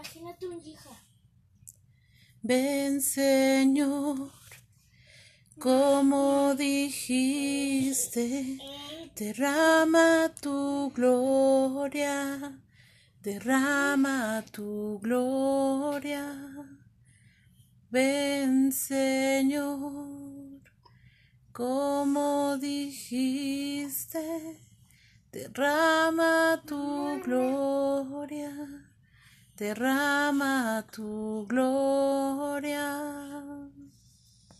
Imagínate un hija. Ven Señor, como dijiste, derrama tu gloria, derrama tu gloria. Ven Señor, como dijiste, derrama tu gloria derrama tu gloria.